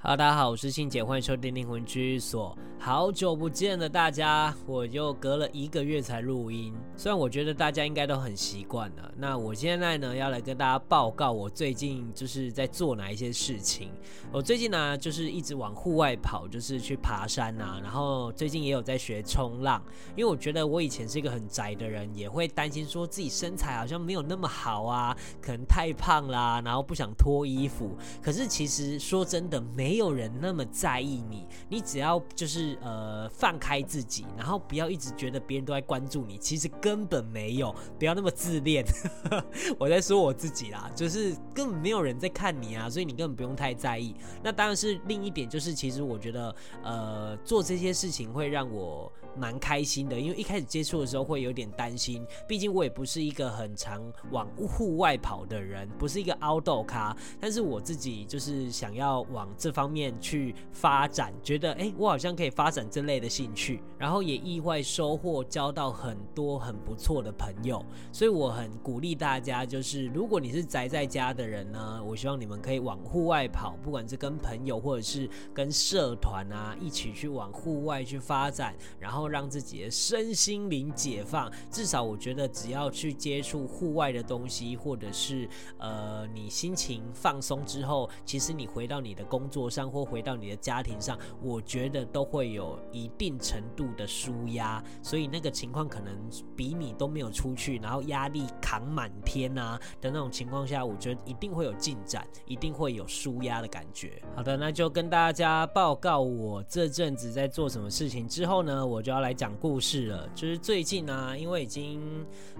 哈喽，大家好，我是信姐，欢迎收听灵魂居所。好久不见了，大家，我又隔了一个月才录音。虽然我觉得大家应该都很习惯了。那我现在呢，要来跟大家报告我最近就是在做哪一些事情。我最近呢，就是一直往户外跑，就是去爬山啊。然后最近也有在学冲浪，因为我觉得我以前是一个很宅的人，也会担心说自己身材好像没有那么好啊，可能太胖啦，然后不想脱衣服。可是其实说真的，没有人那么在意你，你只要就是。呃，放开自己，然后不要一直觉得别人都在关注你，其实根本没有，不要那么自恋。我在说我自己啦，就是根本没有人在看你啊，所以你根本不用太在意。那当然是另一点，就是其实我觉得，呃，做这些事情会让我蛮开心的，因为一开始接触的时候会有点担心，毕竟我也不是一个很常往户外跑的人，不是一个 outdoor 咖，但是我自己就是想要往这方面去发展，觉得哎、我好像可以。发展这类的兴趣，然后也意外收获交到很多很不错的朋友，所以我很鼓励大家，就是如果你是宅在家的人呢，我希望你们可以往户外跑，不管是跟朋友或者是跟社团啊一起去往户外去发展，然后然后让自己的身心灵解放。至少我觉得，只要去接触户外的东西，或者是呃你心情放松之后，其实你回到你的工作上或回到你的家庭上，我觉得都会。有一定程度的舒压，所以那个情况可能比你都没有出去，然后压力扛满天啊的那种情况下，我觉得一定会有进展，一定会有舒压的感觉。好的，那就跟大家报告我这阵子在做什么事情之后呢，我主要来讲故事了。就是最近呢、因为已经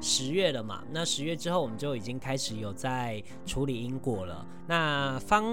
十月了嘛，那十月之后我们就已经开始有在处理因果了。那方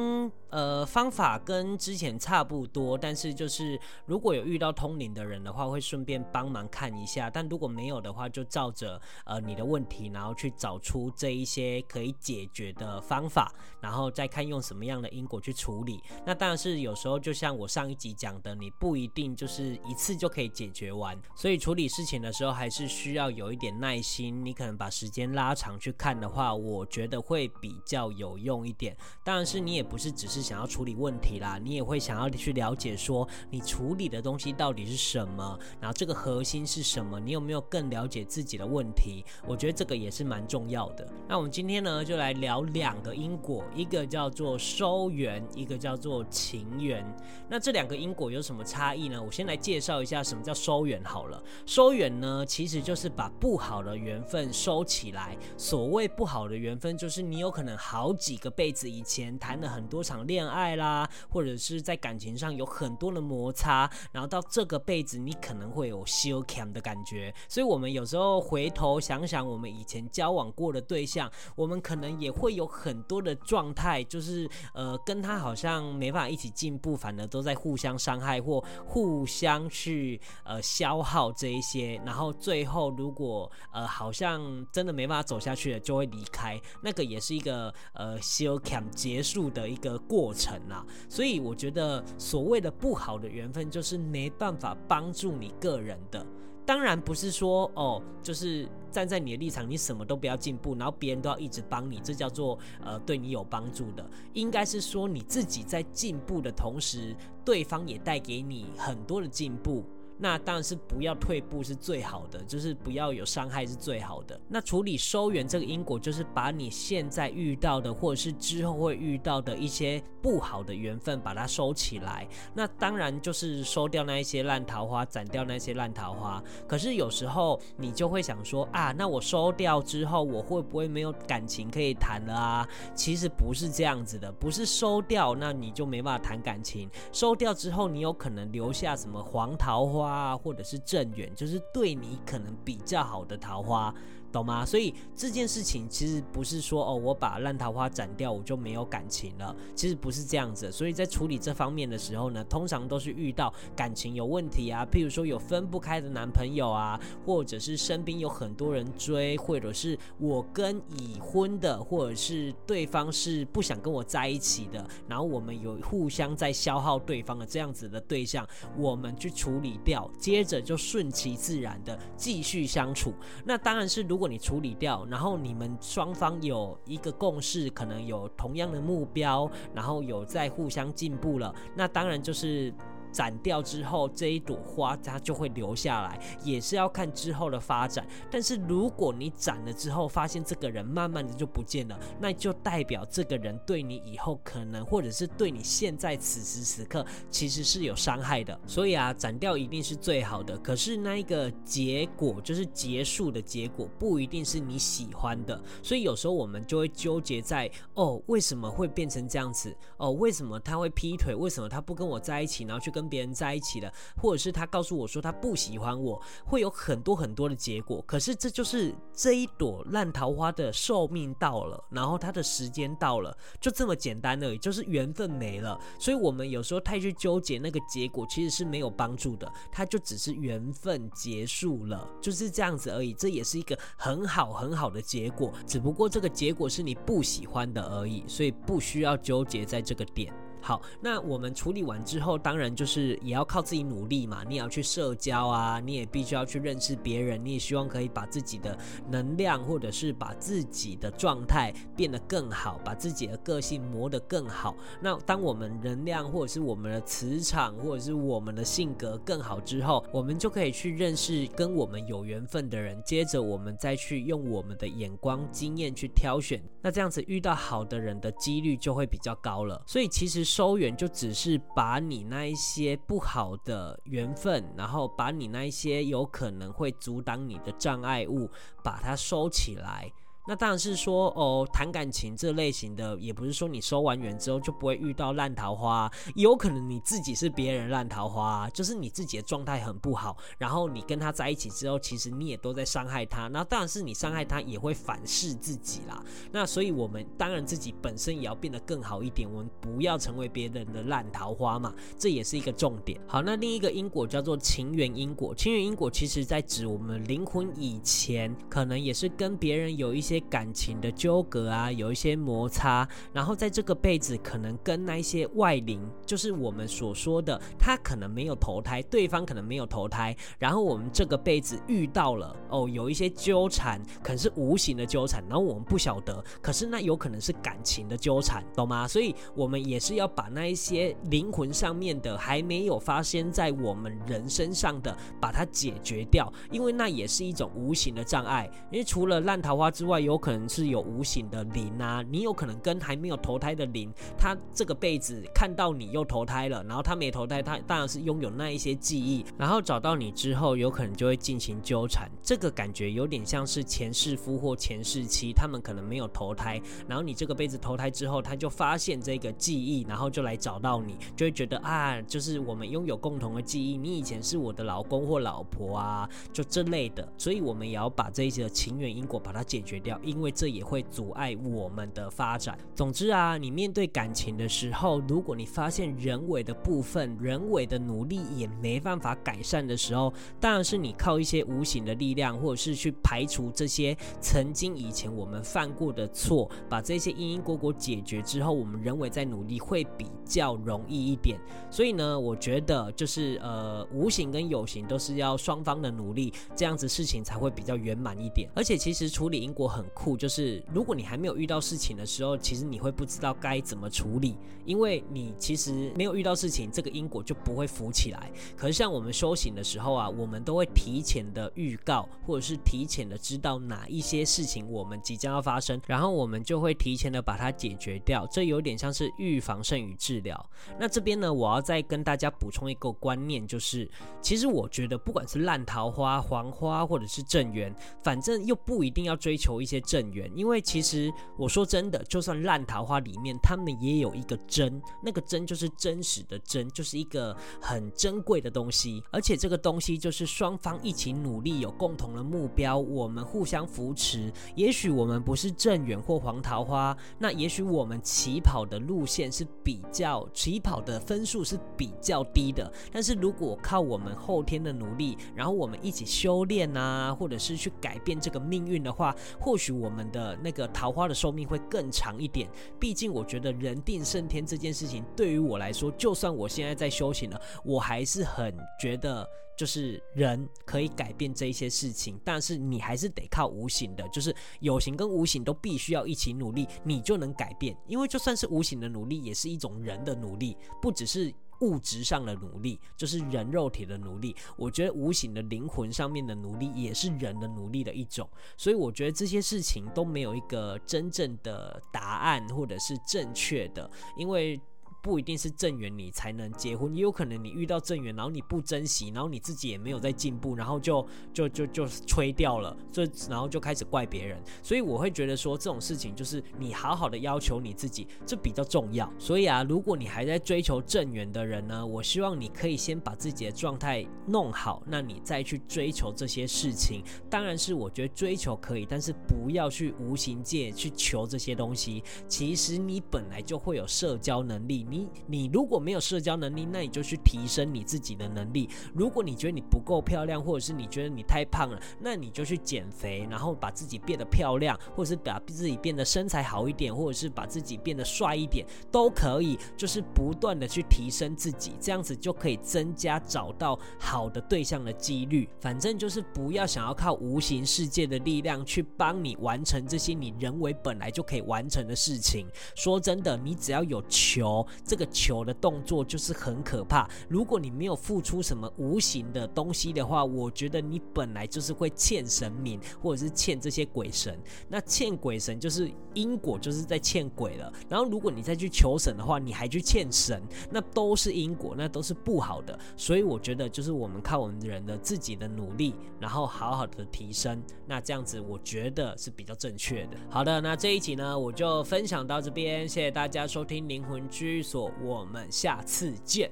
呃方法跟之前差不多，但是就是如果有遇到通灵的人的话，会顺便帮忙看一下；但如果没有的话，就照着呃你的问题，然后去找出这一些可以解决的方法，然后再看用什么样的因果去处理。那当然是有时候，就像我上一集讲的，你不一定就是一次就可以解决完，所以处理事情的时候还是需要有一点耐心。你可能把时间拉长去看的话，我觉得会比较有用一点。当然是你也不是只是想要处理问题啦，你也会想要去了解说你处理的。东西到底是什么？然后这个核心是什么？你有没有更了解自己的问题？我觉得这个也是蛮重要的。那我们今天呢，就来聊两个因果，一个叫做收缘，一个叫做情缘。那这两个因果有什么差异呢？我先来介绍一下什么叫收缘好了。收缘呢，其实就是把不好的缘分收起来。所谓不好的缘分，就是你有可能好几个辈子以前谈了很多场恋爱啦，或者是在感情上有很多的摩擦。然后到这个辈子，你可能会有修 cam 的感觉，所以我们有时候回头想想，我们以前交往过的对象，我们可能也会有很多的状态，就是呃，跟他好像没办法一起进步，反而都在互相伤害或互相去呃消耗这一些，然后最后如果呃好像真的没办法走下去了，就会离开，那个也是一个呃修 cam 结束的一个过程啊。所以我觉得所谓的不好的缘分就。是没办法帮助你个人的，当然不是说哦，就是站在你的立场，你什么都不要进步，然后别人都要一直帮你，这叫做呃对你有帮助的。应该是说你自己在进步的同时，对方也带给你很多的进步。那当然是不要退步是最好的，就是不要有伤害是最好的。那处理收缘这个因果，就是把你现在遇到的，或者是之后会遇到的一些不好的缘分，把它收起来。那当然就是收掉那一些烂桃花，斩掉那些烂桃花。可是有时候你就会想说啊，那我收掉之后，我会不会没有感情可以谈了啊？其实不是这样子的，不是收掉那你就没办法谈感情。收掉之后，你有可能留下什么黄桃花。花或者是正缘，就是对你可能比较好的桃花。懂吗？所以这件事情其实不是说哦，我把烂桃花斩掉，我就没有感情了。其实不是这样子。所以在处理这方面的时候呢，通常都是遇到感情有问题啊，譬如说有分不开的男朋友啊，或者是身边有很多人追，或者是我跟已婚的，或者是对方是不想跟我在一起的，然后我们有互相在消耗对方的这样子的对象，我们去处理掉，接着就顺其自然的继续相处。那当然是如果你处理掉，然后你们双方有一个共识，可能有同样的目标，然后有在互相进步了，那当然就是。斩掉之后，这一朵花它就会留下来，也是要看之后的发展。但是如果你斩了之后，发现这个人慢慢的就不见了，那就代表这个人对你以后可能，或者是对你现在此时此刻，其实是有伤害的。所以啊，斩掉一定是最好的。可是那一个结果，就是结束的结果，不一定是你喜欢的。所以有时候我们就会纠结在，哦，为什么会变成这样子？哦，为什么他会劈腿？为什么他不跟我在一起，然后去跟跟别人在一起了，或者是他告诉我说他不喜欢我，会有很多很多的结果。可是这就是这一朵烂桃花的寿命到了，然后它的时间到了，就这么简单而已，就是缘分没了。所以我们有时候太去纠结那个结果，其实是没有帮助的。它就只是缘分结束了，就是这样子而已。这也是一个很好很好的结果，只不过这个结果是你不喜欢的而已，所以不需要纠结在这个点。好，那我们处理完之后，当然就是也要靠自己努力嘛。你也要去社交啊，你也必须要去认识别人，你也希望可以把自己的能量，或者是把自己的状态变得更好，把自己的个性磨得更好。那当我们能量，或者是我们的磁场，或者是我们的性格更好之后，我们就可以去认识跟我们有缘分的人。接着，我们再去用我们的眼光、经验去挑选。那这样子遇到好的人的几率就会比较高了。所以其实。收缘就只是把你那一些不好的缘分，然后把你那一些有可能会阻挡你的障碍物，把它收起来。那当然是说哦，谈感情这类型的，也不是说你收完缘之后就不会遇到烂桃花，有可能你自己是别人烂桃花，就是你自己的状态很不好，然后你跟他在一起之后，其实你也都在伤害他。那当然是你伤害他，也会反噬自己啦。那所以我们当然自己本身也要变得更好一点，我们不要成为别人的烂桃花嘛，这也是一个重点。好，那另一个因果叫做情缘因果，情缘因果其实在指我们灵魂以前可能也是跟别人有一些。感情的纠葛啊，有一些摩擦，然后在这个辈子可能跟那一些外灵，就是我们所说的，他可能没有投胎，对方可能没有投胎，然后我们这个辈子遇到了哦，有一些纠缠，可能是无形的纠缠，然后我们不晓得，可是那有可能是感情的纠缠，懂吗？所以我们也是要把那一些灵魂上面的还没有发生在我们人身上的，把它解决掉，因为那也是一种无形的障碍，因为除了烂桃花之外，有可能是有无形的灵啊，你有可能跟还没有投胎的灵，他这个辈子看到你又投胎了，然后他没投胎，他当然是拥有那一些记忆，然后找到你之后，有可能就会进行纠缠。这个感觉有点像是前世夫或前世妻，他们可能没有投胎，然后你这个辈子投胎之后，他就发现这个记忆，然后就来找到你，就会觉得啊，就是我们拥有共同的记忆，你以前是我的老公或老婆啊，就这类的，所以我们也要把这一些的情缘因果把它解决掉。因为这也会阻碍我们的发展。总之啊，你面对感情的时候，如果你发现人为的部分、人为的努力也没办法改善的时候，当然是你靠一些无形的力量，或者是去排除这些曾经以前我们犯过的错，把这些因因果果解决之后，我们人为在努力会比较容易一点。所以呢，我觉得就是呃，无形跟有形都是要双方的努力，这样子事情才会比较圆满一点。而且其实处理因果很酷，就是如果你还没有遇到事情的时候，其实你会不知道该怎么处理，因为你其实没有遇到事情，这个因果就不会浮起来。可是像我们修行的时候啊，我们都会提前的预告，或者是提前的知道哪一些事情我们即将要发生，然后我们就会提前的把它解决掉。这有点像是预防胜于治疗。那这边呢，我要再跟大家补充一个观念，就是其实我觉得不管是烂桃花、黄花，或者是正缘，反正又不一定要追求一些。正缘，因为其实我说真的，就算烂桃花里面，他们也有一个真，那个真就是真实的真，就是一个很珍贵的东西。而且这个东西就是双方一起努力，有共同的目标，我们互相扶持。也许我们不是正缘或黄桃花，那也许我们起跑的路线是比较起跑的分数是比较低的。但是如果靠我们后天的努力，然后我们一起修炼啊，或者是去改变这个命运的话，或许许我们的那个桃花的寿命会更长一点。毕竟我觉得人定胜天这件事情对于我来说，就算我现在在修行了，我还是很觉得。就是人可以改变这一些事情，但是你还是得靠无形的，就是有形跟无形都必须要一起努力，你就能改变。因为就算是无形的努力，也是一种人的努力，不只是物质上的努力，就是人肉体的努力。我觉得无形的灵魂上面的努力，也是人的努力的一种。所以我觉得这些事情都没有一个真正的答案，或者是正确的，因为。不一定是正缘你才能结婚，也有可能你遇到正缘，然后你不珍惜，然后你自己也没有在进步，然后就就就就吹掉了，所以然后就开始怪别人。所以我会觉得说这种事情就是你好好的要求你自己，这比较重要。所以啊，如果你还在追求正缘的人呢，我希望你可以先把自己的状态弄好，那你再去追求这些事情。当然是我觉得追求可以，但是不要去无形界去求这些东西。其实你本来就会有社交能力。你你如果没有社交能力，那你就去提升你自己的能力。如果你觉得你不够漂亮，或者是你觉得你太胖了，那你就去减肥，然后把自己变得漂亮，或者是把自己变得身材好一点，或者是把自己变得帅一点，都可以。就是不断的去提升自己，这样子就可以增加找到好的对象的几率。反正就是不要想要靠无形世界的力量去帮你完成这些你人为本来就可以完成的事情。说真的，你只要有求。这个求的动作就是很可怕。如果你没有付出什么无形的东西的话，我觉得你本来就是会欠神明，或者是欠这些鬼神。那欠鬼神就是因果，就是在欠鬼了。然后如果你再去求神的话，你还去欠神，那都是因果，那都是不好的。所以我觉得就是我们靠我们人的自己的努力，然后好好的提升，那这样子我觉得是比较正确的。好的，那这一集呢，我就分享到这边，谢谢大家收听灵魂居所。我们下次见，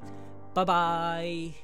拜拜。